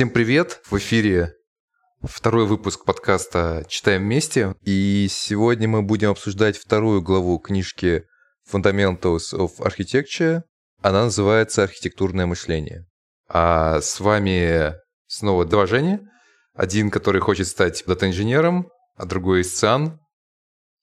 Всем привет! В эфире второй выпуск подкаста «Читаем вместе». И сегодня мы будем обсуждать вторую главу книжки Fundamentals of Architecture. Она называется «Архитектурное мышление». А с вами снова два Жени. Один, который хочет стать дата-инженером, а другой Исцан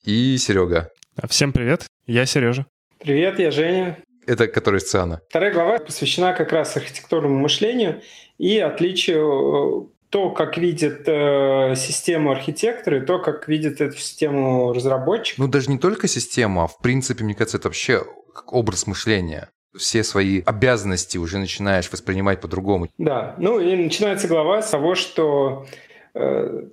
и Серега. Всем привет, я Сережа. Привет, я Женя. Это который Исцана. Вторая глава посвящена как раз архитектурному мышлению и отличию э, то, как видит э, систему архитекторы, то, как видит эту систему разработчик. Ну, даже не только система, а в принципе, мне кажется, это вообще как образ мышления. Все свои обязанности уже начинаешь воспринимать по-другому. Да, ну и начинается глава с того, что э,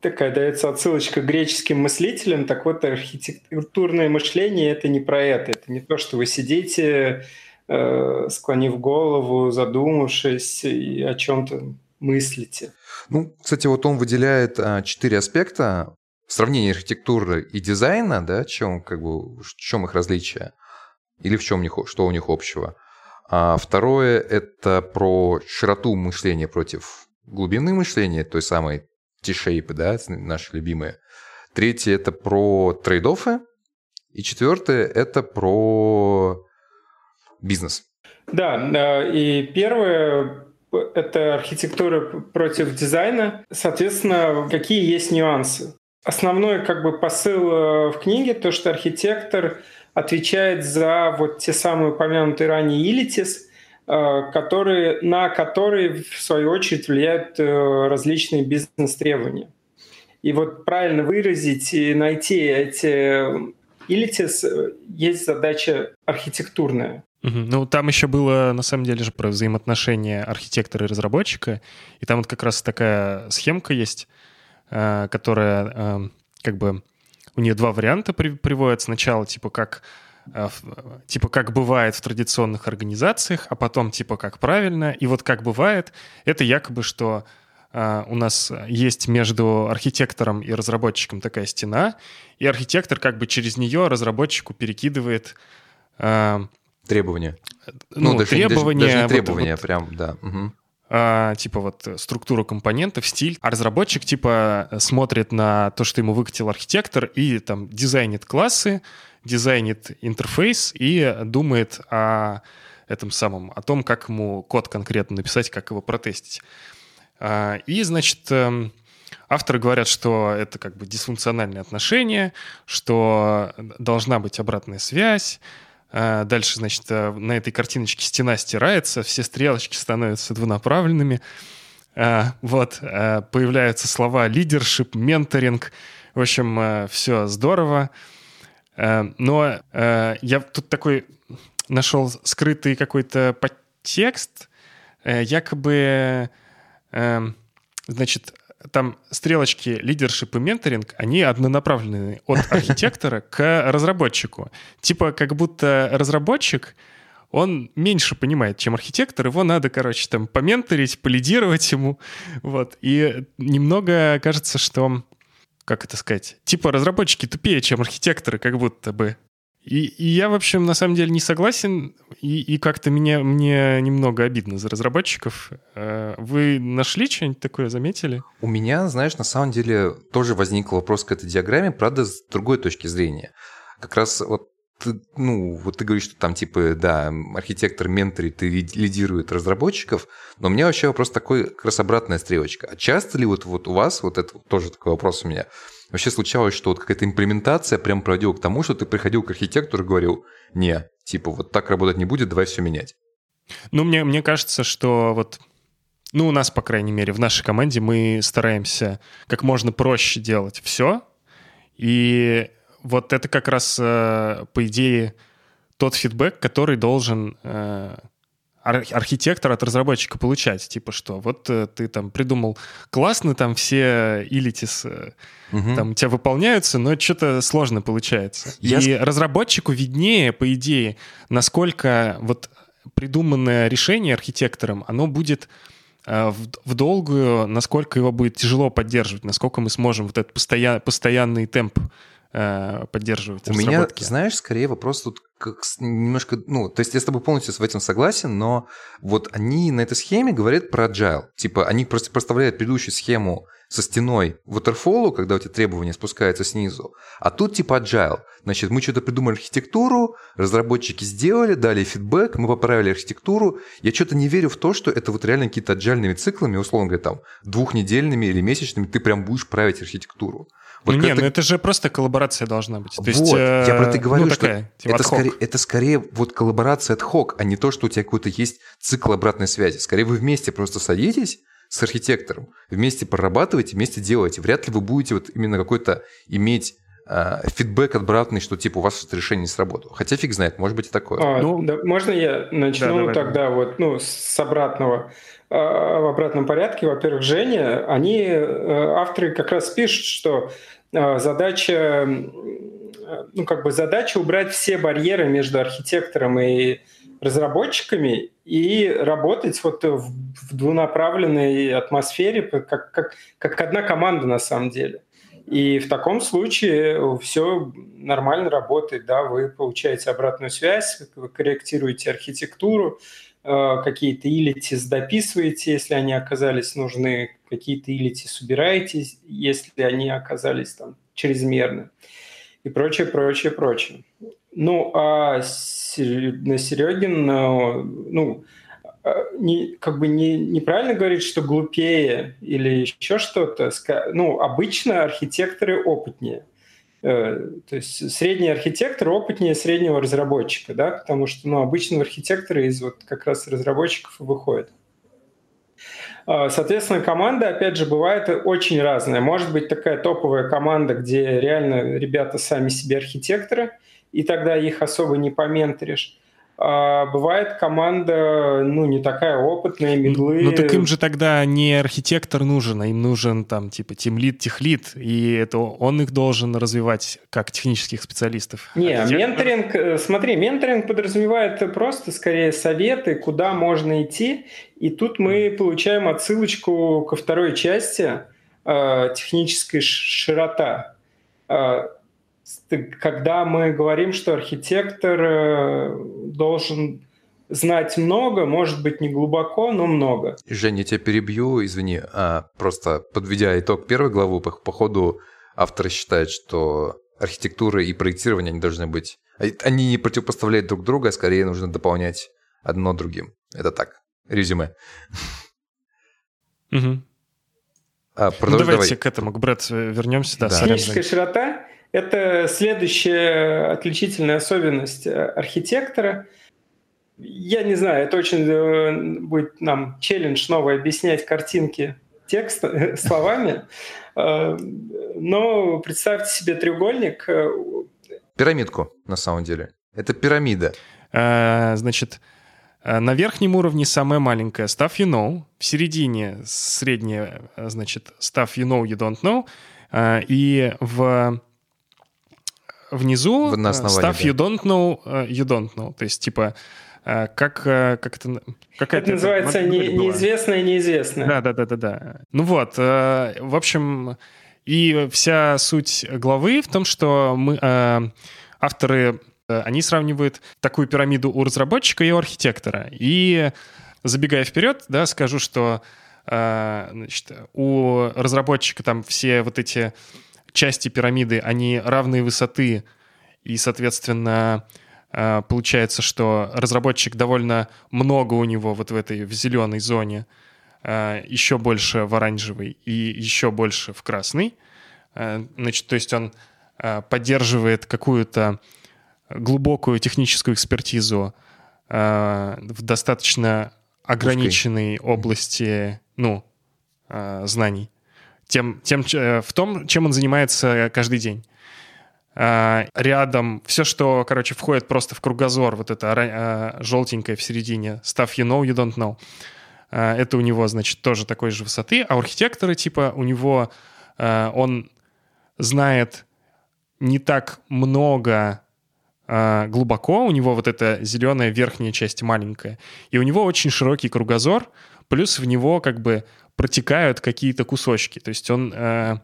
такая дается отсылочка к греческим мыслителям. Так вот, архитектурное мышление — это не про это. Это не то, что вы сидите Э, склонив голову, задумавшись и о чем-то мыслите. Ну, кстати, вот он выделяет а, четыре аспекта сравнения архитектуры и дизайна, да, чем, как бы, в чем их различия, или в чем них, что у них общего. А второе – это про широту мышления против глубины мышления, той самой T-shape, да, наши любимые. Третье – это про trade-off ы. И четвертое – это про бизнес. Да, и первое – это архитектура против дизайна. Соответственно, какие есть нюансы? Основной как бы посыл э, в книге то, что архитектор отвечает за вот те самые упомянутые ранее илитис, э, которые, на которые, в свою очередь, влияют э, различные бизнес-требования. И вот правильно выразить и найти эти илитис есть задача архитектурная. Ну, там еще было, на самом деле же, про взаимоотношения архитектора и разработчика. И там вот как раз такая схемка есть, э, которая э, как бы... У нее два варианта при, приводят. Сначала типа как э, типа как бывает в традиционных организациях, а потом типа как правильно. И вот как бывает, это якобы, что у нас есть между архитектором и разработчиком такая стена, и архитектор как бы через нее разработчику перекидывает Требования. Ну, ну даже, требования. Даже, даже не требования, вот, прям, да. Угу. А, типа вот структура компонентов, стиль. А разработчик типа смотрит на то, что ему выкатил архитектор, и там дизайнит классы, дизайнит интерфейс и думает о этом самом, о том, как ему код конкретно написать, как его протестить. А, и, значит, эм, авторы говорят, что это как бы дисфункциональные отношения, что должна быть обратная связь, дальше, значит, э, на этой картиночке стена стирается, все стрелочки становятся двунаправленными. А, вот, э, появляются слова лидершип, менторинг. В общем, э, все здорово. Но я тут такой нашел скрытый какой-то подтекст. Якобы, значит, там стрелочки лидершип и менторинг, они однонаправленные от архитектора к разработчику. Типа как будто разработчик, он меньше понимает, чем архитектор, его надо, короче, там поменторить, полидировать ему, вот. И немного кажется, что, как это сказать, типа разработчики тупее, чем архитекторы, как будто бы. И, и я, в общем, на самом деле не согласен, и, и как-то мне, мне немного обидно за разработчиков. Э, вы нашли что-нибудь такое, заметили? У меня, знаешь, на самом деле тоже возник вопрос к этой диаграмме, правда, с другой точки зрения. Как раз вот ты, ну, вот ты говоришь, что там, типа, да, архитектор менторит и лидирует разработчиков, но у меня вообще вопрос такой, как раз обратная стрелочка. А часто ли вот, вот у вас, вот это тоже такой вопрос у меня, вообще случалось, что вот какая-то имплементация прям приводила к тому, что ты приходил к архитектору и говорил, не, типа, вот так работать не будет, давай все менять. Ну, мне, мне кажется, что вот ну, у нас, по крайней мере, в нашей команде мы стараемся как можно проще делать все. И вот это как раз, э, по идее, тот фидбэк, который должен э, архитектор от разработчика получать. Типа что, вот э, ты там придумал классно, там все илитис угу. там у тебя выполняются, но что-то сложно получается. Я... И разработчику виднее, по идее, насколько вот придуманное решение архитектором, оно будет в, в долгую, насколько его будет тяжело поддерживать, насколько мы сможем вот этот постоян, постоянный темп э, поддерживать У меня, знаешь, скорее вопрос тут как немножко, ну, то есть я с тобой полностью в этом согласен, но вот они на этой схеме говорят про agile. Типа они просто представляют предыдущую схему со стеной waterfall, когда у тебя требования спускаются снизу, а тут типа agile. Значит, мы что-то придумали архитектуру, разработчики сделали, дали фидбэк, мы поправили архитектуру. Я что-то не верю в то, что это вот реально какие-то аджальными циклами, условно говоря, там, двухнедельными или месячными ты прям будешь править архитектуру. Вот ну, не, ну это же просто коллаборация должна быть. То вот, есть, э, я про это говорю, ну, такая, что типа это, скорее, это скорее вот коллаборация от хок, а не то, что у тебя какой-то есть цикл обратной связи. Скорее вы вместе просто садитесь, с архитектором. Вместе прорабатываете, вместе делаете. Вряд ли вы будете вот именно какой-то иметь э, фидбэк обратный, что типа у вас это решение не сработало. Хотя фиг знает, может быть и такое. А, ну, да, можно я начну да, тогда давай. вот ну, с обратного э, в обратном порядке. Во-первых, Женя, они, э, авторы как раз пишут, что э, задача, ну, как бы задача убрать все барьеры между архитектором и разработчиками и работать вот в, в двунаправленной атмосфере, как, как, как одна команда на самом деле. И в таком случае все нормально работает, да, вы получаете обратную связь, вы корректируете архитектуру, э, какие-то илитис дописываете, если они оказались нужны, какие-то илитис убираете, если они оказались там чрезмерны и прочее, прочее, прочее. Ну, а Серегин, ну, а, не, как бы не, неправильно говорить, что глупее или еще что-то. Ну, обычно архитекторы опытнее. Э, то есть средний архитектор опытнее среднего разработчика, да, потому что ну, обычно архитекторы из вот как раз разработчиков и выходят. Соответственно, команда, опять же, бывает очень разная. Может быть такая топовая команда, где реально ребята сами себе архитекторы – и тогда их особо не поменторишь. А бывает команда, ну, не такая опытная, медлы. Ну, так им же тогда не архитектор нужен, а им нужен там, типа, тимлит, техлит, и это он их должен развивать как технических специалистов. Не, архитектор... менторинг, э, смотри, менторинг подразумевает просто, скорее, советы, куда можно идти, и тут мы получаем отсылочку ко второй части э, технической широта. Э, когда мы говорим, что архитектор э, должен знать много, может быть, не глубоко, но много. Женя, я тебя перебью, извини. А, просто подведя итог первой главы, по, по ходу авторы считают, что архитектура и проектирование они должны быть... Они не противопоставляют друг друга, а скорее нужно дополнять одно другим. Это так. Резюме. Угу. А, ну, давайте давай. к этому, к Брэд вернемся. Да, да. Техническая широта это следующая отличительная особенность э, архитектора. Я не знаю, это очень э, будет нам челлендж новый объяснять картинки текста словами, э, но представьте себе треугольник. Пирамидку, на самом деле. Это пирамида. Значит, на верхнем уровне самая маленькая stuff you know, в середине средняя, значит, stuff you know, you don't know, и в внизу на stuff you don't know, uh, you don't know. То есть, типа, uh, как, как это... Какая это называется это, не, неизвестное неизвестное. Да, да, да, да, да. Ну вот, в общем, и вся суть главы в том, что мы, авторы, они сравнивают такую пирамиду у разработчика и у архитектора. И забегая вперед, да, скажу, что значит, у разработчика там все вот эти части пирамиды, они равной высоты, и, соответственно, э, получается, что разработчик довольно много у него вот в этой в зеленой зоне, э, еще больше в оранжевой и еще больше в красной. Э, значит, то есть он поддерживает какую-то глубокую техническую экспертизу в достаточно ограниченной Узкой. области ну, знаний тем, тем, э, в том, чем он занимается каждый день. А, рядом все, что, короче, входит просто в кругозор, вот это а, желтенькое в середине, stuff you know, you don't know, а, это у него, значит, тоже такой же высоты, а у архитектора, типа, у него он знает не так много глубоко, у него вот эта зеленая верхняя часть маленькая, и у него очень широкий кругозор, плюс в него как бы протекают какие-то кусочки. То есть он э,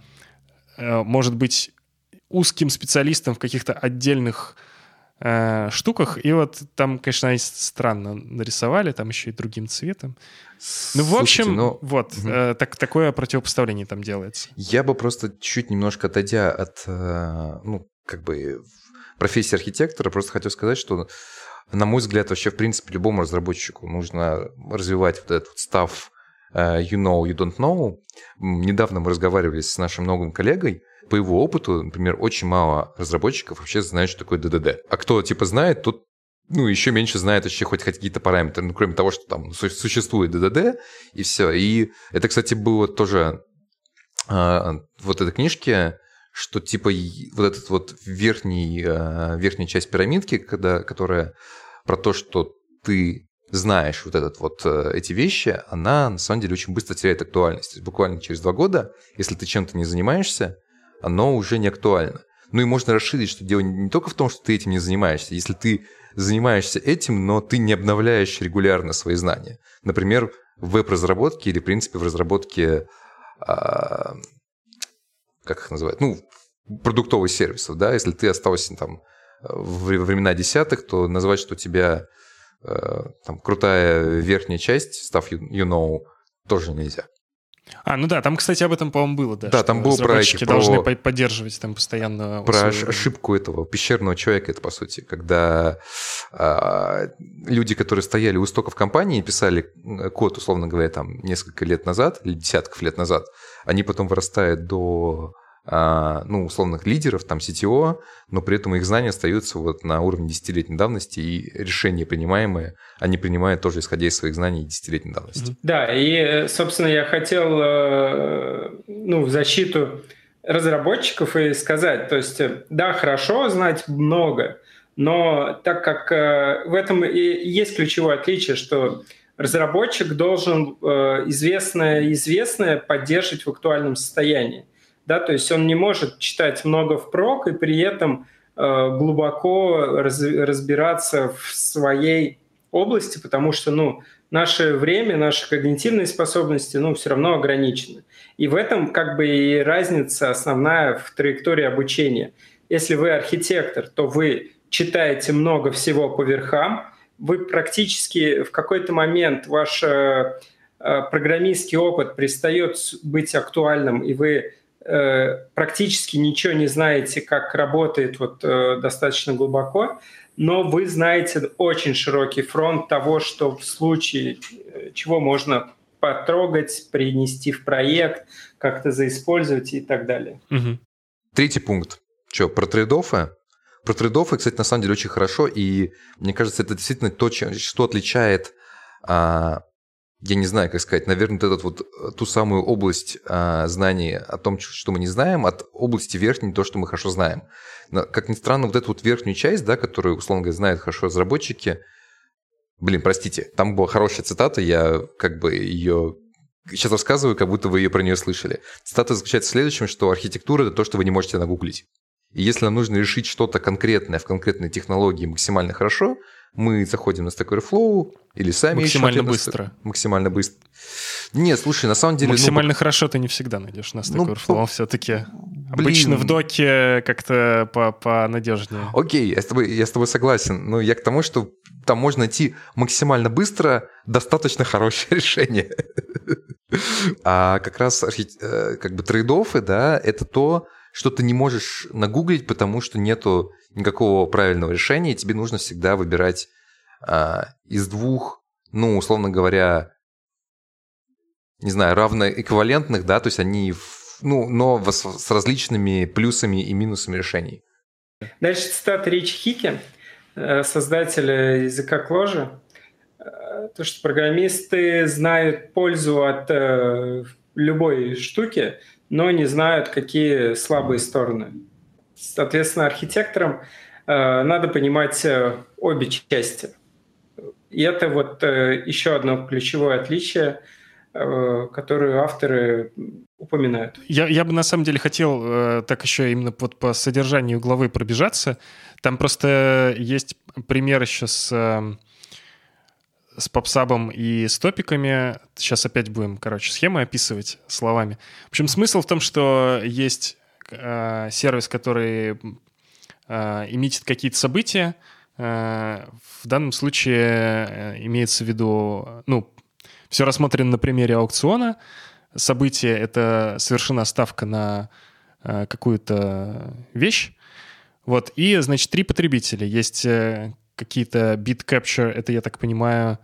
э, может быть узким специалистом в каких-то отдельных э, штуках. И вот там, конечно, они странно нарисовали, там еще и другим цветом. Ну, в общем, Слушайте, ну... вот, угу. э, так, такое противопоставление там делается. Я бы просто чуть немножко отойдя от, э, ну, как бы профессии архитектора, просто хотел сказать, что, на мой взгляд, вообще, в принципе, любому разработчику нужно развивать вот этот вот став you know, you don't know. Недавно мы разговаривали с нашим новым коллегой, по его опыту, например, очень мало разработчиков вообще знают, что такое ДДД. А кто типа знает, тот ну, еще меньше знает вообще хоть какие-то параметры, ну, кроме того, что там существует ДДД, и все. И это, кстати, было тоже э, вот этой книжке, что типа вот этот вот верхний, э, верхняя часть пирамидки, когда, которая про то, что ты знаешь вот этот вот э, эти вещи, она на самом деле очень быстро теряет актуальность. То есть буквально через два года, если ты чем-то не занимаешься, оно уже не актуально. Ну и можно расширить, что дело не только в том, что ты этим не занимаешься. Если ты занимаешься этим, но ты не обновляешь регулярно свои знания. Например, в веб-разработке или, в принципе, в разработке, а, как их называют, ну, продуктовых сервисов, да, если ты остался там в времена десятых, то назвать, что у тебя э, там крутая верхняя часть, stuff you, know, тоже нельзя. А, ну да, там, кстати, об этом, по-моему, было, да. Да, там было про эти, должны про... поддерживать там постоянно... Про условия. ошибку этого пещерного человека, это по сути, когда а, люди, которые стояли у истоков компании, писали код, условно говоря, там несколько лет назад, или десятков лет назад, они потом вырастают до ну, условных лидеров, там, CTO, но при этом их знания остаются вот на уровне десятилетней давности, и решения принимаемые, они принимают тоже исходя из своих знаний десятилетней давности. Да, и, собственно, я хотел, э, ну, в защиту разработчиков и сказать, то есть, да, хорошо знать много, но так как э, в этом и есть ключевое отличие, что разработчик должен э, известное известное поддерживать в актуальном состоянии да, то есть он не может читать много впрок и при этом э, глубоко раз, разбираться в своей области, потому что, ну, наше время, наши когнитивные способности, ну, все равно ограничены. И в этом как бы и разница основная в траектории обучения. Если вы архитектор, то вы читаете много всего по верхам, вы практически в какой-то момент ваш э, э программистский опыт перестает быть актуальным, и вы практически ничего не знаете, как работает вот э, достаточно глубоко, но вы знаете очень широкий фронт того, что в случае э, чего можно потрогать, принести в проект, как-то заиспользовать и так далее. Угу. Третий пункт. Что, про трейдофы? Про трейдофы, кстати, на самом деле очень хорошо, и мне кажется, это действительно то, что отличает а, я не знаю, как сказать, наверное, вот этот вот э, ту самую область а, знаний о том, что мы не знаем, от области верхней, то, что мы хорошо знаем. Но, как ни странно, вот эту вот верхнюю часть, да, которую, условно говоря, знают хорошо разработчики, блин, простите, там была хорошая цитата, я как бы ее сейчас рассказываю, как будто вы ее про нее слышали. Цитата заключается в следующем, что архитектура – это то, что вы не можете нагуглить. И если нам нужно решить что-то конкретное в конкретной технологии максимально хорошо, мы заходим на Stack Overflow или сами Максимально быстро. Stack... Максимально быстро. Нет, слушай, на самом деле... Ну, Максимально ну, хорошо ты не всегда найдешь на Stack ну, Overflow, ну, все-таки. Обычно в доке как-то по понадежнее. Окей, я с, тобой, я с тобой согласен. Но я к тому, что там можно найти максимально быстро достаточно хорошее решение. А как раз э, как бы трейдофы, да, это то, что ты не можешь нагуглить, потому что нету никакого правильного решения, и тебе нужно всегда выбирать а, из двух, ну, условно говоря, не знаю, равноэквивалентных, да, то есть они, ну, но с различными плюсами и минусами решений. Дальше цитата Ричи Хики, э, создателя языка Кложи. Э, то, что программисты знают пользу от э, любой штуки, но не знают, какие слабые стороны. Соответственно, архитекторам э, надо понимать э, обе части. И это вот э, еще одно ключевое отличие, э, которое авторы упоминают. Я, я бы на самом деле хотел э, так еще именно вот по содержанию главы пробежаться. Там просто есть пример еще с э, с попсабом и с топиками. Сейчас опять будем, короче, схемы описывать словами. В общем, смысл в том, что есть э, сервис, который э, имитит какие-то события. Э, в данном случае э, имеется в виду, ну, все рассмотрено на примере аукциона. Событие — это совершена ставка на э, какую-то вещь. Вот, и, значит, три потребителя. Есть э, какие-то bit capture, это, я так понимаю,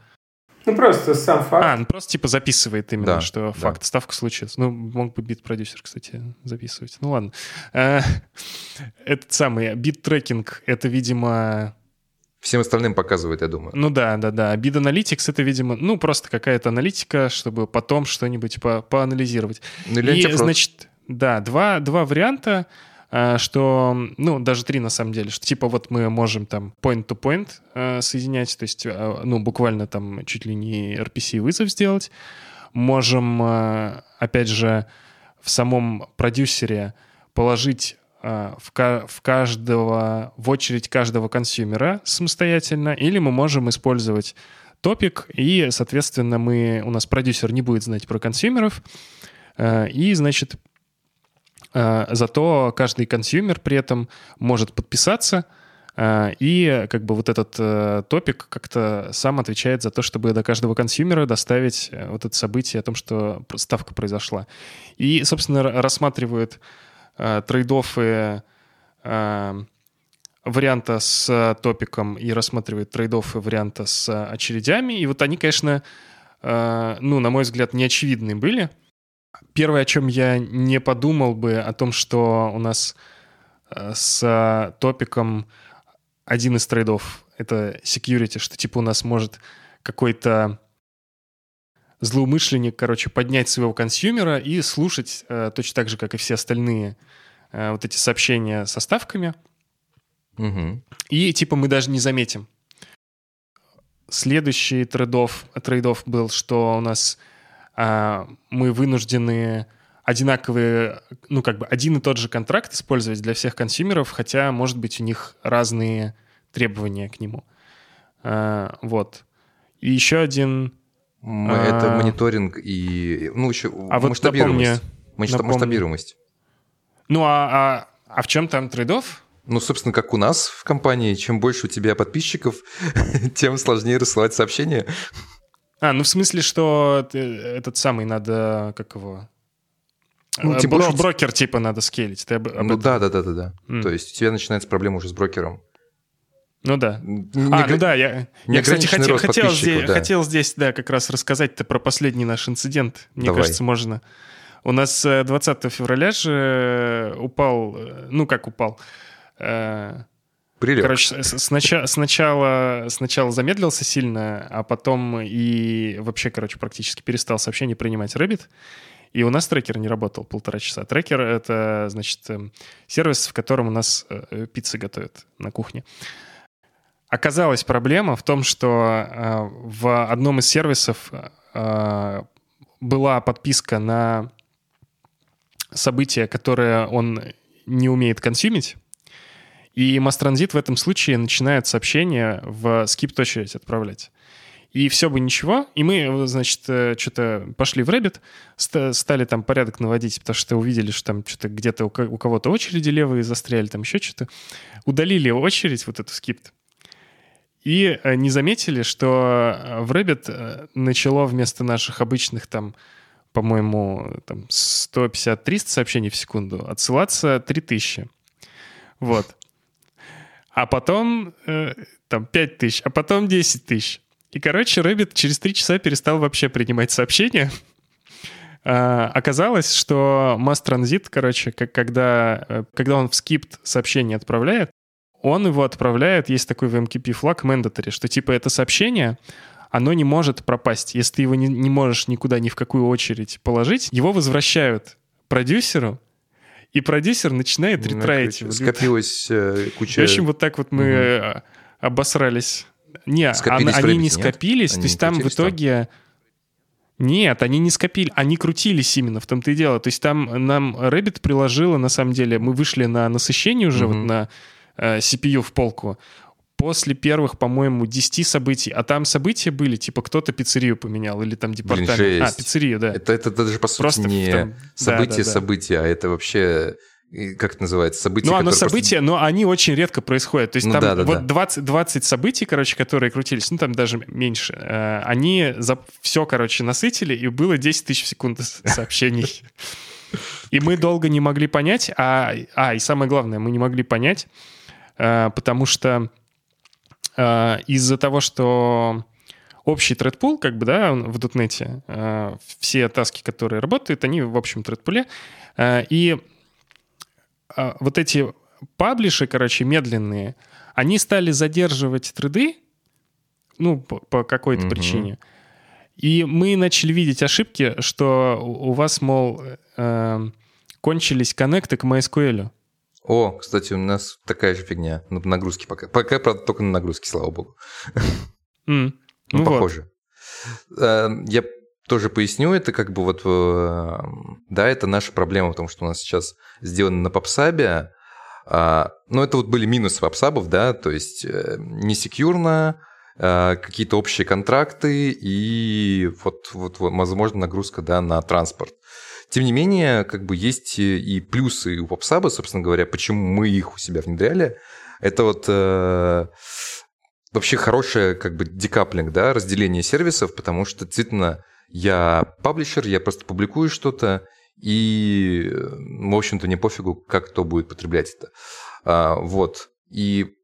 ну, просто сам факт. А, ну просто типа записывает именно, да, что да. факт, ставка случится. Ну, мог бы бит-продюсер, кстати, записывать. Ну, ладно. Э, этот самый bid tracking, это, видимо... Всем остальным показывает, я думаю. Ну да, да, да. Bid Analytics это, видимо, ну просто какая-то аналитика, чтобы потом что-нибудь по поанализировать. Ну, И, значит, да, два, два варианта. А, что, ну, даже три на самом деле, что типа вот мы можем там point-to-point -point, соединять, то есть, а, ну, буквально там чуть ли не RPC-вызов сделать. Можем, опять же, в самом продюсере положить в, в каждого, в очередь каждого consumer а самостоятельно, или мы можем использовать топик, и, соответственно, мы, у нас продюсер не будет знать про consumer ов, и, значит, Э, зато каждый consumer при этом может подписаться, э, и как бы вот этот э, топик как-то сам отвечает за то, чтобы до каждого consumer а доставить вот это событие о том, что ставка произошла. И, собственно, рассматривают трейдофы варианта с топиком и рассматривает трейдофы варианта с очередями. И вот они, конечно, ну, на мой взгляд, неочевидные были — Первое, о чем я не подумал бы, о том, что у нас э, с топиком один из трейдов — это security, что типа у нас может какой-то злоумышленник, короче, поднять своего consumer а и слушать э, точно так же, как и все остальные э, вот эти сообщения со ставками. Угу. И типа мы даже не заметим. Следующий trade-off, trade-off был, что у нас мы вынуждены одинаковые, ну, как бы один и тот же контракт использовать для всех consumer ов, хотя, может быть, у них разные требования к нему. А, вот. И еще один... Это а... мониторинг и... Ну, еще а масштабируемость. Вот напомни, масштабируемость. Ну, а, а, а в чем там трейдов? Ну, собственно, как у нас в компании, чем больше у тебя подписчиков, тем сложнее рассылать сообщения. А, ну в смысле, что этот самый надо, как его... Ну, типа, Бро- брокер типа надо скейлить. Ты об, об ну да, да, да, да, да. Mm. То есть у тебя начинается проблема уже с брокером. Ну да. Не, а, ну да, я, я кстати, хотел, хотел, здесь, да. хотел здесь, да, как раз рассказать-то про последний наш инцидент. Мне Давай. кажется, можно. У нас 20 э, февраля же упал, э, ну как упал, э, Прилег. Короче, сначала, сначала, сначала замедлился сильно, а потом и вообще, короче, практически перестал сообщение принимать Rabbit. И у нас трекер не работал полтора часа. Трекер — это, значит, эм, сервис, в котором у нас э, пиццы готовят на кухне. Оказалась проблема в том, что э, в одном из сервисов э, была подписка на событие, которое он не умеет консюмить, и масс-транзит в этом случае начинает сообщение в скип-очередь отправлять. И все бы ничего. И мы, значит, э, что-то пошли в Rabbit, стали там порядок наводить, потому что увидели, что там что-то где-то у кого-то очереди левые застряли, там еще что-то. Удалили очередь, вот эту скипт. И э, не заметили, что э, в Rabbit начало вместо наших обычных там, по-моему, там 150-300 сообщений в секунду отсылаться 3000. Вот а потом э, там 5 тысяч, а потом 10 тысяч. И, короче, Rabbit через 3 часа перестал вообще принимать сообщения. А, оказалось, что Mass Transit, короче, как, когда, э, когда он в скипт сообщение отправляет, он его отправляет, есть такой в AMQP флаг mandatory, что типа это сообщение, оно не может пропасть. Если ты его не, не можешь никуда, ни в какую очередь положить, его возвращают продюсеру, и продюсер начинает ну, ретраить. Скопилась э, куча... В общем, вот так вот мы угу. обосрались. Не, скопились они не скопились, то есть там в итоге... Там? Нет, они не скопили, они крутились именно, в том-то и дело. То есть там нам Rabbit приложила, на самом деле, мы вышли на насыщение уже, угу. вот на э, CPU в полку после первых, по-моему, 10 событий. А там события были, типа кто-то пиццерию поменял или там департамент. Блин, а, пиццерию, да. Это, это даже, по сути, Просто не там... событие, да, да, да. события, а это вообще как это называется, события. Ну, оно события, просто... но они очень редко происходят. То есть ну, там да, да, вот да. 20, 20 событий, короче, которые крутились, ну там даже меньше, э, они за все, короче, насытили, и было 10 тысяч секунд сообщений. И мы долго не могли понять, а, а и самое главное, мы не могли понять, э, потому что э, из-за того, что общий тредпул, как бы, да, в дотнете, э, все таски, которые работают, они в общем тредпуле, э, и э, вот эти паблиши, короче, медленные, они стали задерживать треды, ну, по, по какой-то mm-hmm. причине. И мы начали видеть ошибки, что у вас, мол, э, кончились коннекты к MySQL. О, кстати, у нас такая же фигня. На нагрузке пока. Пока, правда, только на нагрузке, слава богу. Mm. Ну, ну похоже. Вот. Э, я тоже поясню, это как бы вот, э, да, это наша проблема, потому что у нас сейчас сделано на попсабе, а, но это вот были минусы попсабов, да, то есть э, не секьюрно, какие-то общие контракты и вот, вот возможно, нагрузка, да, на транспорт. Тем не менее, как бы есть и плюсы у попсаба, собственно говоря, почему мы их у себя внедряли. Это вот вообще хорошее как бы декаплинг, да, разделение сервисов, потому что действительно я паблишер, я просто публикую что-то, и, в общем-то, не пофигу, как кто будет потреблять это. А, вот. И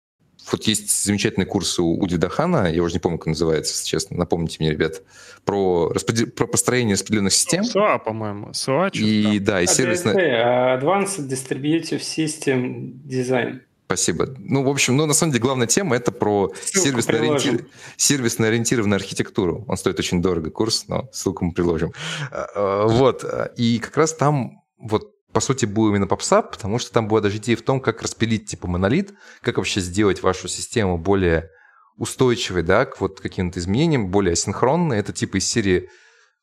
вот есть замечательный курс у, у Дидахана, я уже не помню, как называется, если честно, напомните мне, ребят, про, распредел... про построение распределенных систем. SOA, по-моему, SOA. И, да, и сервисная... Advanced Distributed System Design. Спасибо. Ну, в общем, ну, на самом деле, главная тема – это про сервисно, ориентир... сервисно ориентированную архитектуру. Он стоит очень дорого, курс, но ссылку мы приложим. А, а, вот. И как раз там вот по сути, был именно PubSub, потому что там была даже идея в том, как распилить типа монолит, как вообще сделать вашу систему более устойчивой, да, к вот каким-то изменениям, более асинхронной. Это типа из серии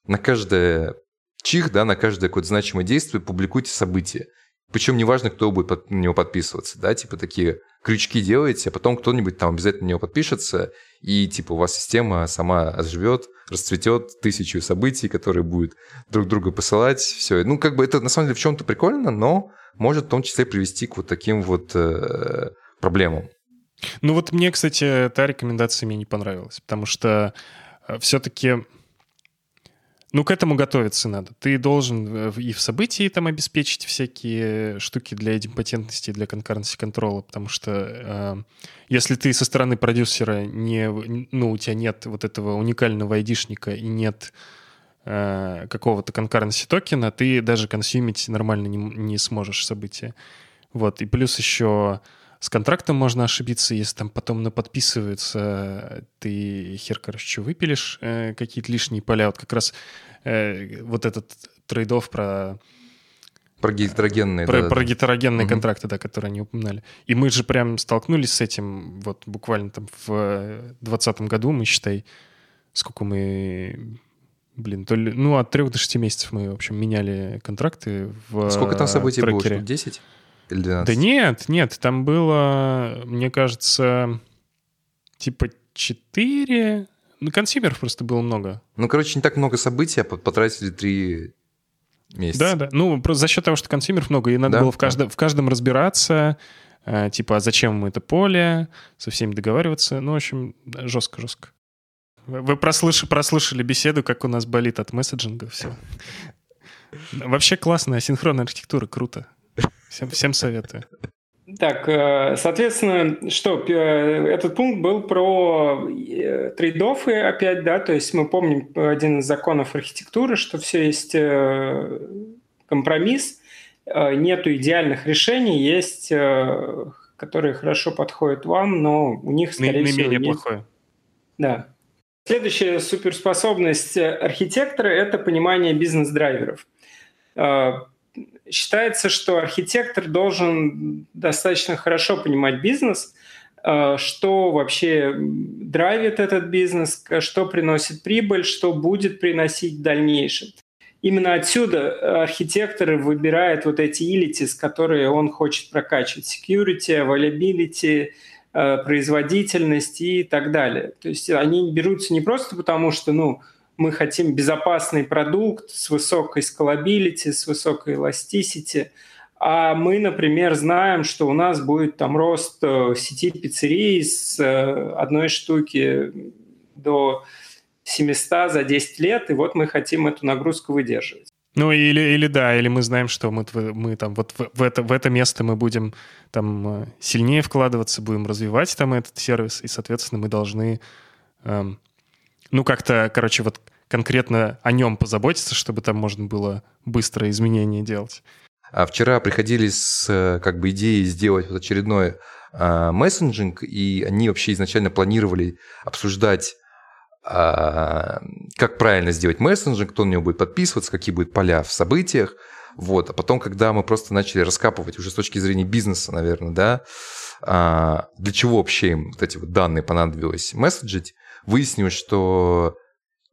на каждое чих, да, на каждое какое-то значимое действие публикуйте события. Причем неважно, кто будет под, на него подписываться, да, типа такие крючки делаете, а потом кто-нибудь там обязательно на него подпишется, и типа у вас система сама оживет, расцветет тысячу событий, которые будут друг друга посылать, все. Ну, как бы это на самом деле в чем-то прикольно, но может в том числе привести к вот таким вот э, проблемам. Ну вот мне, кстати, та рекомендация мне не понравилась, потому что э, все-таки ну, к этому готовиться надо. Ты должен э, и в событии там обеспечить всякие штуки для идемпотентности, для конкуренции контрола, потому что э, если ты со стороны продюсера не, ну, у тебя нет вот этого уникального айдишника и нет э, какого-то конкуренции токена, ты даже консюмить нормально не, не сможешь события. Вот, и плюс еще с контрактом можно ошибиться, если там потом на подписываются, ты хер, короче, что выпилишь, э, какие-то лишние поля. Вот как раз э, вот этот трейдов про... Про гетерогенные, про, да, про да. гетерогенные угу. контракты, да, которые они упоминали. И мы же прям столкнулись с этим вот буквально там в 2020 году, мы, считай, сколько мы Блин, то ли, ну, от трех до шести месяцев мы, в общем, меняли контракты в Сколько там событий трекере. было? 10? Или 12? Да нет, нет, там было, мне кажется, типа 4... Ну, консюмеров просто было много. Ну, короче, не так много событий, а потратили 3 месяца. Да, да. Ну, просто за счет того, что консюмеров много, и надо да? было в каждом, в каждом разбираться, э, типа, а зачем мы это поле, со всеми договариваться. Ну, в общем, жестко-жестко. Вы прослушали, прослушали беседу, как у нас болит от месседжинга, все. Вообще классная синхронная архитектура, круто. Всем, всем советую. Так, э, соответственно, что, этот пункт был про э, трейдофы опять, да, то есть мы помним один из законов архитектуры, что все есть э, компромисс, нету идеальных решений, есть, которые хорошо подходят вам, но у них, скорее всего, есть... плохое. Да. Следующая суперспособность архитектора – это понимание бизнес-драйверов считается, что архитектор должен достаточно хорошо понимать бизнес, э, что вообще драйвит этот бизнес, что приносит прибыль, что будет приносить в дальнейшем. Именно отсюда архитектор выбирает вот эти илитис, которые он хочет прокачивать. Security, availability, э, производительность и так далее. То есть они берутся не просто потому, что, ну, мы хотим безопасный продукт с высокой скалабилити, с высокой эластисити, А мы, например, знаем, что у нас будет там рост э, сети пиццерий с э, одной штуки до 700 за 10 лет, и вот мы хотим эту нагрузку выдерживать. Ну, или, или да, или мы знаем, что мы, мы там вот в, в, это, в это место мы будем там э, сильнее вкладываться, будем развивать там этот сервис, и, соответственно, мы должны, эм, ну, как-то, короче, вот конкретно о нем позаботиться, чтобы там можно было быстро изменения делать. А вчера приходили с э, как бы идеей сделать вот очередной а, мессенджинг, и они вообще изначально планировали обсуждать а, как правильно сделать мессенджер, кто на него будет подписываться, какие будут поля в событиях. Вот. А потом, когда мы просто начали раскапывать уже с точки зрения бизнеса, наверное, да, а, для чего вообще им вот эти вот данные понадобилось месседжить, выяснилось, что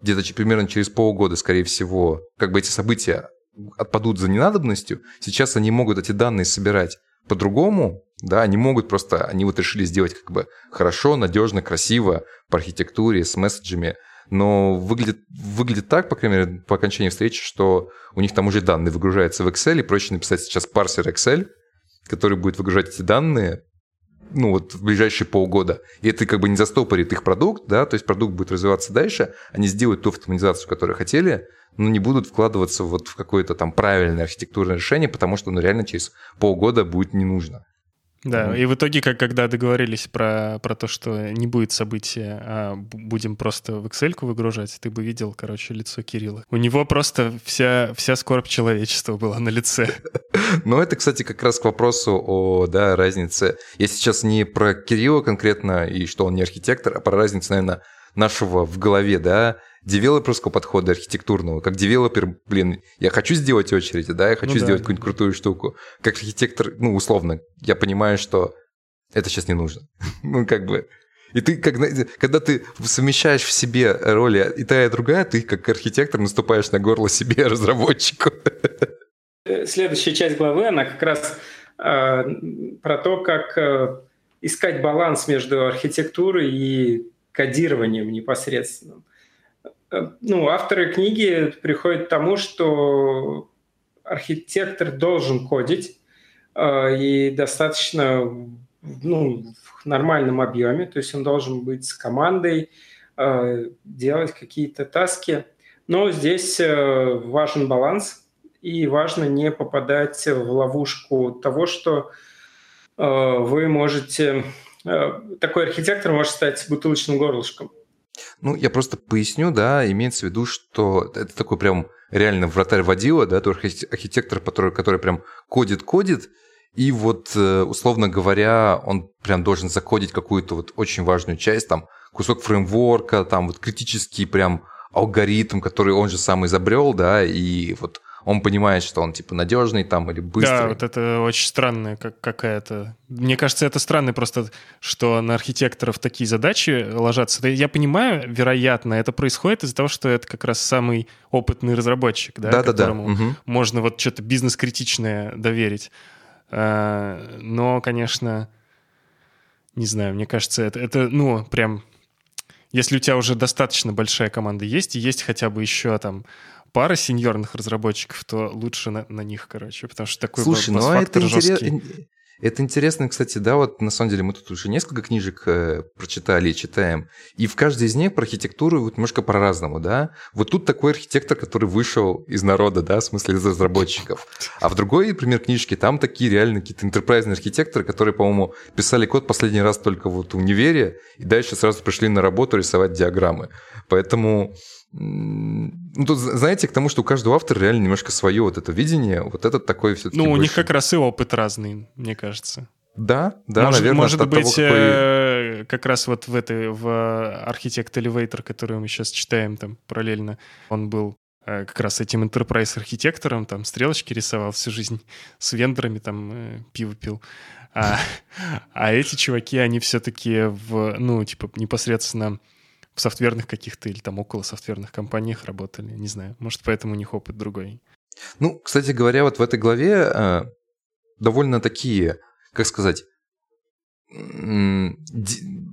где-то примерно через полгода, скорее всего, как бы эти события отпадут за ненадобностью, сейчас они могут эти данные собирать по-другому, да, они могут просто, они вот решили сделать как бы хорошо, надежно, красиво, по архитектуре, с месседжами, но выглядит, выглядит так, по крайней мере, по окончании встречи, что у них там уже данные выгружаются в Excel, и проще написать сейчас парсер Excel, который будет выгружать эти данные, ну вот в ближайшие полгода. И это как бы не застопорит их продукт, да, то есть продукт будет развиваться дальше, они сделают ту автоматизацию, которую хотели, но не будут вкладываться вот в какое-то там правильное архитектурное решение, потому что ну реально через полгода будет не нужно. Да, и в итоге, как, когда договорились про, про то, что не будет события, а будем просто в Excel выгружать, ты бы видел, короче, лицо Кирилла. У него просто вся, вся скорбь человечества была на лице. Ну, это, кстати, как раз к вопросу о да, разнице. Я сейчас не про Кирилла конкретно, и что он не архитектор, а про разницу, наверное, нашего в голове, да, девелоперского подхода архитектурного, как девелопер, блин, я хочу сделать очереди, да, я хочу ну, сделать да. какую-нибудь крутую штуку. Как архитектор, ну, условно, я понимаю, что это сейчас не нужно. ну, как бы... И ты, как, когда ты совмещаешь в себе роли и та, и другая, ты как архитектор наступаешь на горло себе, разработчику. Э, следующая часть главы, она как раз э, про то, как э, искать баланс между архитектурой и кодированием непосредственным. Э, ну, авторы книги приходят к тому, что архитектор должен кодить э, и достаточно ну, в нормальном объеме, то есть он должен быть с командой, э, делать какие-то таски. Но здесь важен баланс, и важно не попадать в ловушку того, что вы можете... Такой архитектор может стать бутылочным горлышком. Ну, я просто поясню, да, имеется в виду, что это такой прям реально вратарь водила, да, то архитектор, который, который прям кодит-кодит, и вот, э, условно говоря, он прям должен закодить какую-то вот очень важную часть, там, кусок фреймворка, там, вот критический прям алгоритм, который он же сам изобрел, да, и вот он понимает, что он типа надежный там или быстрый. Да, вот это очень странная как, какая-то. Мне кажется, это странно просто, что на архитекторов такие задачи ложатся. Я понимаю, вероятно, это происходит из-за того, что это как раз самый опытный разработчик, да, да которому да, да. Угу. можно вот что-то бизнес-критичное доверить. А, но, конечно, не знаю, мне кажется, это, это ну, прям если у тебя уже достаточно большая команда есть, и есть хотя бы еще там пара сеньорных разработчиков, то лучше на, на них, короче, потому что такой Слушай, ну а это, интерес... это интересно, кстати, да, вот на самом деле мы тут уже несколько книжек э, прочитали и читаем, и в каждой из них про архитектуру вот немножко по-разному, да. Вот тут такой архитектор, который вышел из народа, да, в смысле из разработчиков. А в другой, например, книжке там такие реально какие-то интерпрайзные архитекторы, которые, по-моему, писали код последний раз только вот в универе, и дальше сразу пришли на работу рисовать диаграммы. Поэтому ну, тут, знаете, к тому, что у каждого автора реально немножко свое вот это видение, вот этот такой все-таки Ну, у больше... них как раз и опыт разный, мне кажется. Да, да, может, наверное. Может быть, того, какой... Э, как раз вот в этой, в Architect Elevator, который мы сейчас читаем там параллельно, он был э, как раз этим enterprise архитектором, там стрелочки рисовал всю жизнь, с вендорами там э, пиво пил. А, а эти чуваки, они все-таки в, ну, типа, непосредственно в софтверных каких-то или там около софтверных компаниях работали. Не знаю, может, поэтому у них опыт другой. Ну, кстати говоря, вот в этой главе э, довольно такие, как сказать,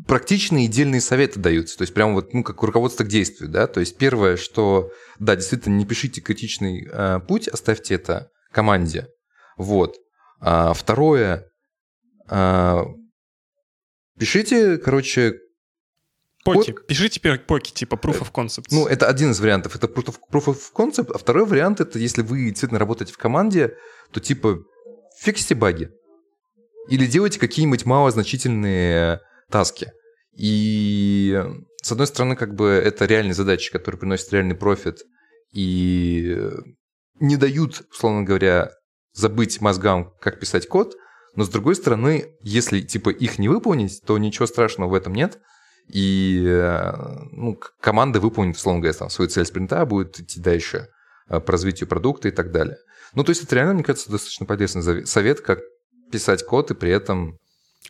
практичные и дельные советы даются. То есть прямо вот, ну, как руководство к действию, да. То есть первое, что, да, действительно, не пишите критичный э, путь, оставьте это команде. Вот. А, второе, а, пишите, короче, Поки. Код- Пиши теперь поки, типа proof of concepts. Ну, это один из вариантов. Это proof of, proof of concept. А второй вариант, это если вы действительно работаете в команде, то типа фиксите баги. Или делайте какие-нибудь малозначительные таски. И с одной стороны, как бы это реальные задачи, которые приносят реальный профит и не дают, условно говоря, забыть мозгам, как писать код. Но с другой стороны, если типа их не выполнить, то ничего страшного в этом нет. И э, ну, команда выполнит, условно говоря, там, свою цель спринта, будет идти дальше э, по развитию продукта и так далее. Ну, то есть это реально, мне кажется, достаточно полезный совет, как писать код и при этом...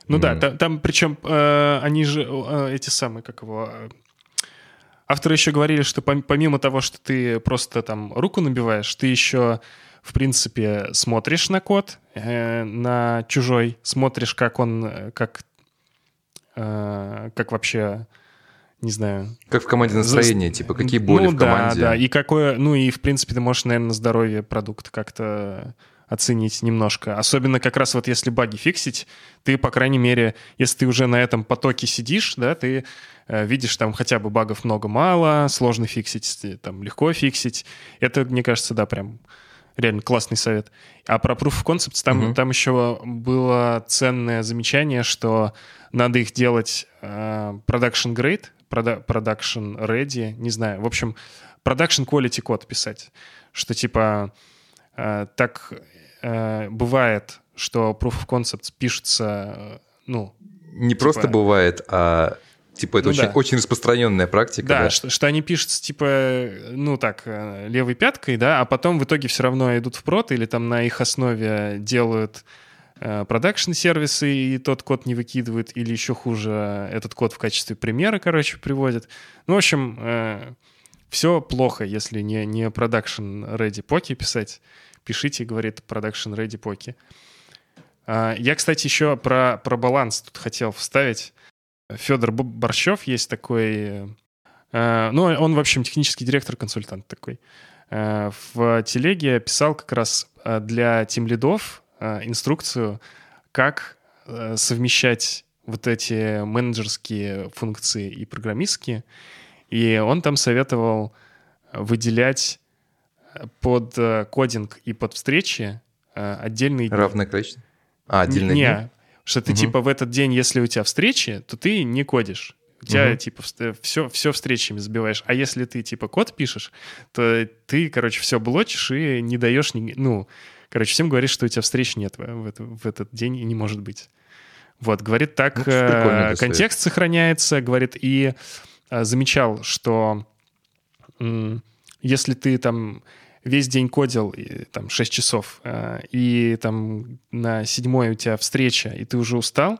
Ну да, М. там, там причем э, они же, э, эти самые, как его... э, авторы еще говорили, что пом- помимо того, что ты просто там руку набиваешь, ты еще, в принципе, смотришь на код, э, на чужой, смотришь, как он, э, как, как вообще, не знаю, Как в команде За- настроение, типа, какие боли ну, в команде. Да, да, и какое, ну и в принципе ты можешь, наверное, здоровье продукта как-то оценить немножко. Особенно как раз вот если баги фиксить, ты, по крайней мере, если ты уже на этом потоке сидишь, да, ты э, видишь там хотя бы багов много-мало, сложно фиксить, э, там легко фиксить. Это, мне кажется, да, прям реально классный совет. А про Proof of Concepts там, Мгм. там еще было ценное замечание, что надо их делать э, production grade, production ready, не знаю. В общем, production quality код писать. Что типа э, так э, бывает, что Proof of Concepts пишется, э, ну, Не просто бывает, а типа это Ну очень, да. очень распространенная практика. Да, да. Что, что они пишутся типа, ну так, э, левой пяткой, да, а потом в итоге все равно идут в прод или там на их основе делают продакшн-сервисы, и тот код не выкидывают, или еще хуже, этот код в качестве примера, короче, приводят. Ну, в общем, все плохо, если не, не production ready поки писать. Пишите, говорит production ready поки. А, Я, кстати, еще про, про баланс тут хотел вставить. Федор Борщев есть такой... э, Ну, он, в общем, технический директор-консультант такой. Э, В телеге писал как раз э, для тимлидов э, инструкцию, как э, совмещать вот эти менеджерские функции и программистские. И он там советовал выделять под э, кодинг и под встречи э, отдельные. Равное количество? А, отдельно Не, дни? Что ты Мгм. типа в этот день, если у тебя встречи, то ты не кодишь. У тебя Мгм. типа все, все встречами забиваешь. А если ты типа код пишешь, то ты, короче, все блочишь и не даешь... ни- Ну, короче, всем говоришь, что у тебя встреч нет в, это- в этот день и не может быть. Вот, говорит, так Ну, э, контекст сохраняется, говорит, и э, замечал, что если ты там весь день кодил, и, там, 6 часов, э, и там на седьмой у тебя встреча, и ты уже устал,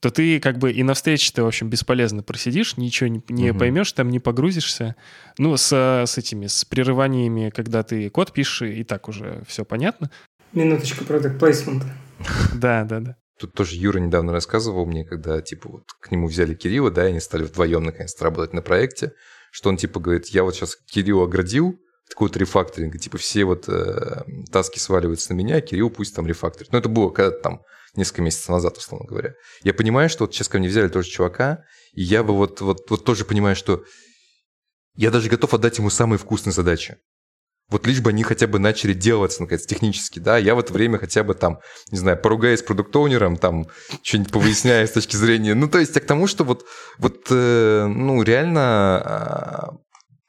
то ты как бы и на встрече ты, в общем, бесполезно просидишь, ничего не, не Мгм. поймешь, там не погрузишься. Ну, с, с этими, с прерываниями, когда ты код пишешь, и так уже все понятно. Минуточку продукт плейсмента. Да, да, да. Тут тоже Юра недавно рассказывал мне, когда, типа, вот к нему взяли Кирилла, да, и они стали вдвоем наконец-то работать на проекте, что он, типа, говорит, я вот сейчас Кирилла оградил, такой вот рефакторинг, и, типа, все вот э, таски сваливаются на меня, Кирилл пусть там рефакторит. Но это было когда-то там несколько месяцев назад, условно говоря. Я понимаю, что вот сейчас ко мне взяли тоже чувака, и я бы вот, вот, вот тоже понимаю, что я даже готов отдать ему самые вкусные задачи. Вот лишь бы они хотя бы начали делаться, наконец, технически, да, я в это время хотя бы там, не знаю, поругаюсь с продукт-оунером, там, что-нибудь повыясняю с точки зрения, ну, то есть, я к тому, что вот, вот э, ну, реально, а,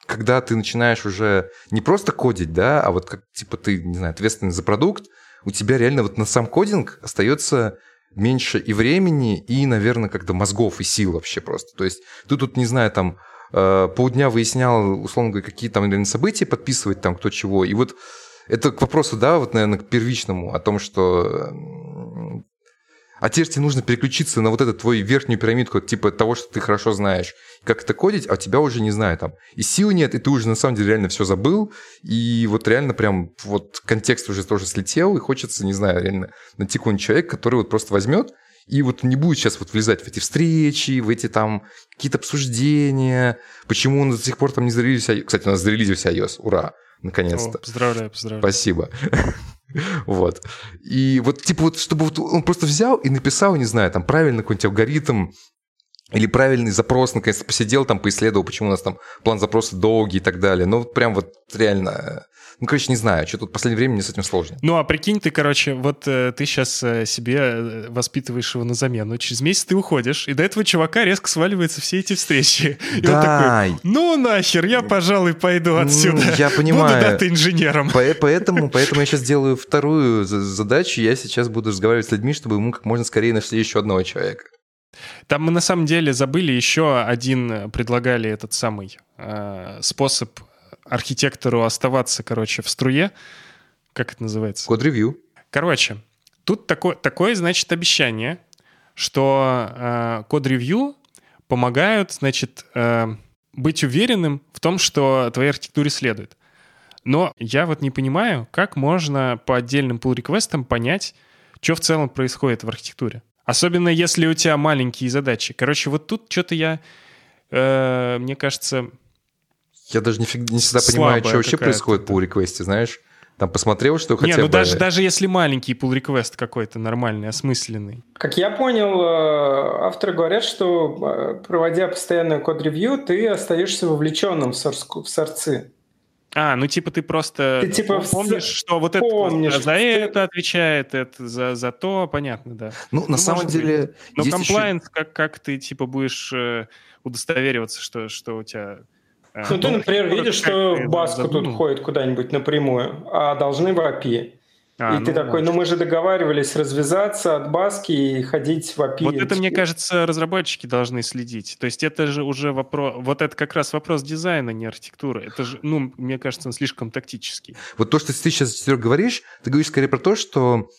когда ты начинаешь уже не просто кодить, да, а вот как, типа, ты, не знаю, ответственный за продукт, у тебя реально вот на сам кодинг остается меньше и времени, и, наверное, как-то мозгов и сил вообще просто. То есть ты тут, не знаю, там э, полдня выяснял, условно говоря, какие там, наверное, события подписывать, там, кто чего. И вот это к вопросу, да, вот, наверное, к первичному, о том, что... А теперь тебе нужно переключиться на вот эту твою верхнюю пирамидку, типа того, что ты хорошо знаешь, как это кодить, а тебя уже, не знаю, там, и сил нет, и ты уже на самом деле реально все забыл, и вот реально прям вот контекст уже тоже слетел, и хочется, не знаю, реально найти какого-нибудь человека, который вот просто возьмет и вот не будет сейчас вот влезать в эти встречи, в эти там какие-то обсуждения, почему он до сих пор там не зарелизился. Кстати, у нас зарелизился iOS, ура, О, наконец-то. поздравляю, поздравляю. Спасибо. Вот. И вот, типа, вот, чтобы вот он просто взял и написал, не знаю, там, правильно какой-нибудь алгоритм, или правильный запрос, наконец-то посидел там, поисследовал, почему у нас там план запроса долгий и так далее. Ну, вот прям вот реально... Ну, короче, не знаю, что тут в последнее время мне с этим сложно. Ну, а прикинь, ты, короче, вот э, ты сейчас э, себе э, воспитываешь его на замену, через месяц ты уходишь, и до этого чувака резко сваливаются все эти встречи. И да. он такой, ну нахер, я, пожалуй, пойду отсюда. Ну, я понимаю. Буду дата-инженером. По поэтому, поэтому я сейчас делаю вторую задачу, я сейчас буду разговаривать с людьми, чтобы ему как можно скорее нашли еще одного человека. Там мы на самом деле забыли еще один, предлагали этот самый э, способ архитектору оставаться, короче, в струе. Как это называется? Код-ревью. Короче, тут такое, такое значит, обещание, что э, код-ревью помогают, значит, э, быть уверенным в том, что твоей архитектуре следует. Но я вот не понимаю, как можно по отдельным pull-реквестам понять, что в целом происходит в архитектуре. Особенно если у тебя маленькие задачи. Короче, вот тут что-то я, э, мне кажется... Я даже не, фиг, не всегда понимаю, что вообще происходит по реквесте, знаешь? Там посмотрел, что хотя не, ну бы... даже, даже если маленький pull request какой-то нормальный, осмысленный. Как я понял, э, авторы говорят, что э, проводя постоянное код-ревью, ты остаешься вовлеченным в, сорцы. А, ну типа ты просто ты, типа, помнишь, что вот помнишь, это за это отвечает, это за, за то, понятно, да. Ну, на ну, самом деле... Быть. Но комплайенс, еще... как, как ты типа будешь э, удостовериваться, что, что у тебя... Э, ну, ты, например, видишь, что Баску тут ходит куда-нибудь напрямую, а должны в API. А, и ну, ты такой, ну мы же договаривались развязаться от баски и ходить в API. Вот это, мне кажется, разработчики должны следить. То есть это же уже вопрос, вот это как раз вопрос дизайна, не архитектуры. Это же, ну, мне кажется, он слишком тактический. Вот то, что ты сейчас, говоришь, ты говоришь скорее про то, что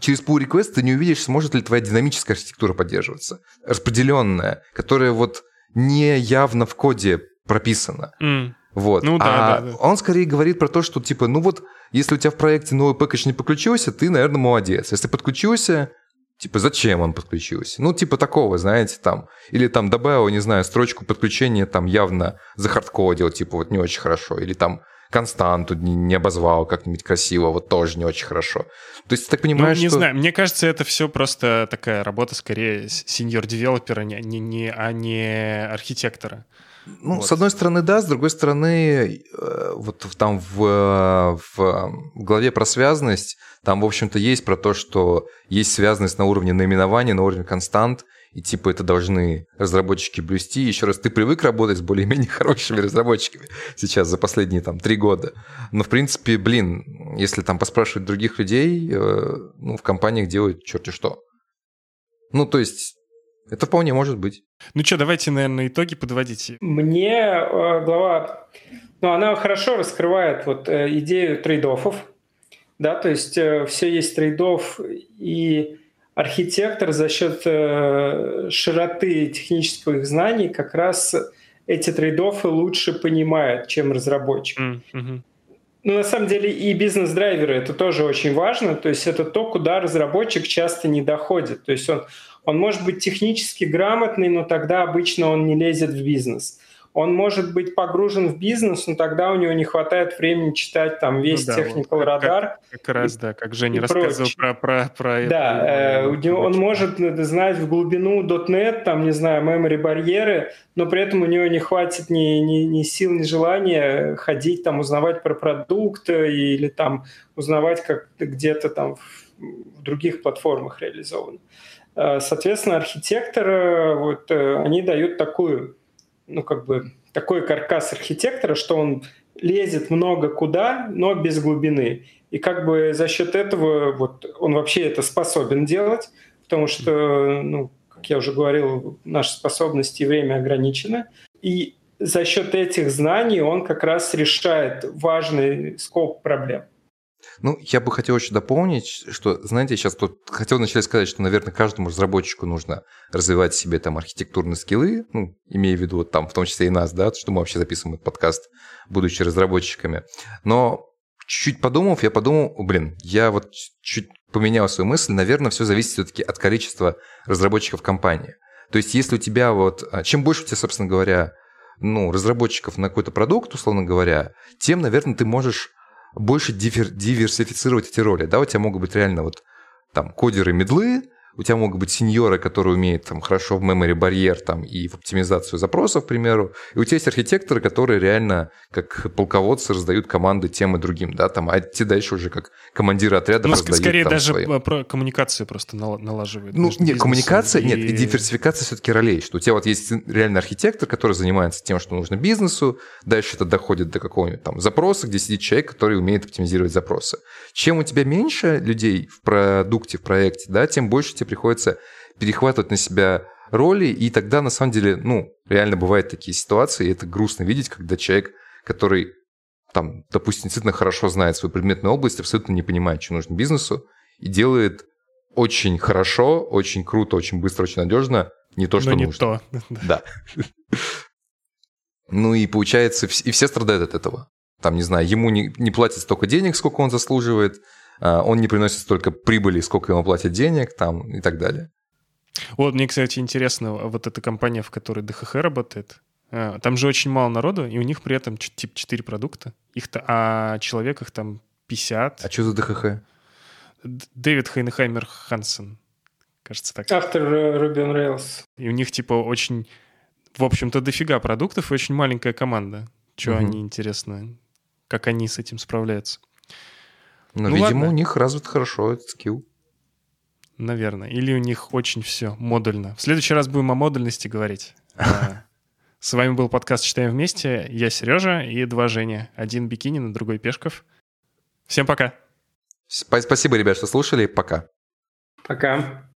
через pull request ты не увидишь, сможет ли твоя динамическая архитектура поддерживаться, распределенная, которая вот не явно в коде прописана. Mm. Вот. Ну, да, а да, да. он скорее говорит про то, что типа, ну вот, если у тебя в проекте новый пэкэдж не подключился, ты, наверное, молодец. Если подключился, типа, зачем он подключился? Ну, типа такого, знаете, там. Или там добавил, не знаю, строчку подключения там явно захардкодил, типа, вот не очень хорошо. Или там константу не, не обозвал как-нибудь красиво, вот тоже не очень хорошо. То есть ты так понимаешь, ну, не что... знаю, мне кажется, это все просто такая работа скорее сеньор-девелопера, не, не, не, а не архитектора. Ну, вот. с одной стороны, да, с другой стороны, э, вот там в, в главе про связанность, там, в общем-то, есть про то, что есть связанность на уровне наименования, на уровне констант, и типа это должны разработчики блюсти. Еще раз, ты привык работать с более-менее хорошими разработчиками сейчас за последние там три года. Но, в принципе, блин, если там поспрашивать других людей, э, ну, в компаниях делают черти что. Ну, то есть это вполне может быть. Ну что, давайте, наверное, итоги подводить. Мне э, глава, ну, она хорошо раскрывает вот э, идею trade-off ов, да, то есть э, все есть trade-off, и архитектор за счет э, широты технических знаний как раз эти трейдофы лучше понимает, чем разработчик. Mm-hmm. Ну, на самом деле и бизнес-драйверы это тоже очень важно, то есть это то, куда разработчик часто не доходит. То есть он он может быть технически грамотный, но тогда обычно он не лезет в бизнес. Он может быть погружен в бизнес, но тогда у него не хватает времени читать там весь ну, да, technical вот, радар. Как, как раз, да, как Женя рассказывал про, про, про Да, это, э, него, он может знать в глубину .NET, там, не знаю, memory барьеры, но при этом у него не хватит ни, ни, ни сил, ни желания ходить, там, узнавать про продукт или там узнавать, как где-то там в, в других платформах реализовано. Э, соответственно, архитекторы, вот, э, они дают такую, ну, как бы, такой каркас архитектора, что он лезет много куда, но без глубины. И как бы за счет этого вот он вообще это способен делать, потому что, ну, как я уже говорил, наши способности и время ограничены. И за счет этих знаний он как раз решает важный скоп проблем. Ну, я бы хотел еще дополнить, что, знаете, сейчас тут хотел начать сказать, что, наверное, каждому разработчику нужно развивать себе там архитектурные скиллы, ну, имея в виду вот там, в том числе и нас, да, что мы вообще записываем этот подкаст, будучи разработчиками. Но чуть-чуть подумав, я подумал, блин, я вот чуть поменял свою мысль, наверное, все зависит все-таки от количества разработчиков компании. То есть, если у тебя вот, а, чем больше у тебя, собственно говоря, ну, разработчиков на какой-то продукт, условно говоря, тем, наверное, ты можешь больше дивер, диверсифицировать эти роли. Да, у тебя могут быть реально вот там кодеры, медлы, у тебя могут быть сеньоры, которые умеют там, хорошо в memory барьер там, и в оптимизацию запросов, к примеру. И у тебя есть архитекторы, которые реально как полководцы раздают команды тем и другим. Да? Там, а те дальше уже как командиры отряда ну, раздают. Скорее там, даже своим. про коммуникацию просто налаживают. Ну, нет, коммуникация, и... нет, и диверсификация все-таки ролей. Что у тебя вот есть реальный архитектор, который занимается тем, что нужно бизнесу, дальше это доходит до какого-нибудь там запроса, где сидит человек, который умеет оптимизировать запросы. Чем у тебя меньше людей в продукте, в проекте, да, тем больше тебе приходится перехватывать на себя роли, и тогда, на самом деле, ну, реально бывают такие ситуации, и это грустно видеть, когда человек, который, там, допустим, действительно хорошо знает свою предметную область, абсолютно не понимает, что нужно бизнесу, и делает очень хорошо, очень круто, очень быстро, очень надежно не то, что Но не нужно. то. Да. Ну и получается, и все страдают от этого. Там, не знаю, ему не, не платят столько денег, сколько он заслуживает, он не приносит столько прибыли, сколько ему платят денег, там, и так далее. Вот, мне, кстати, интересно, вот эта компания, в которой ДХХ работает, а, там же очень мало народу, и у них при этом типа 4 продукта, их -то, а человек их там 50. А что за ДХХ? Дэвид Хайнхаймер Хансен, кажется так. Автор Ruby on Rails. И у них типа очень, в общем-то, дофига продуктов и очень маленькая команда. Что угу. они, интересно, как они с этим справляются. Ну, ну видимо, ладно. у них развит хорошо этот скилл. Наверное. Или у них очень все модульно. В следующий раз будем о модульности говорить. А, с вами был подкаст «Читаем вместе». Я Сережа и два Женя. Один Бикинин, другой Пешков. Всем пока. Спасибо, ребят, что слушали. Пока. Пока.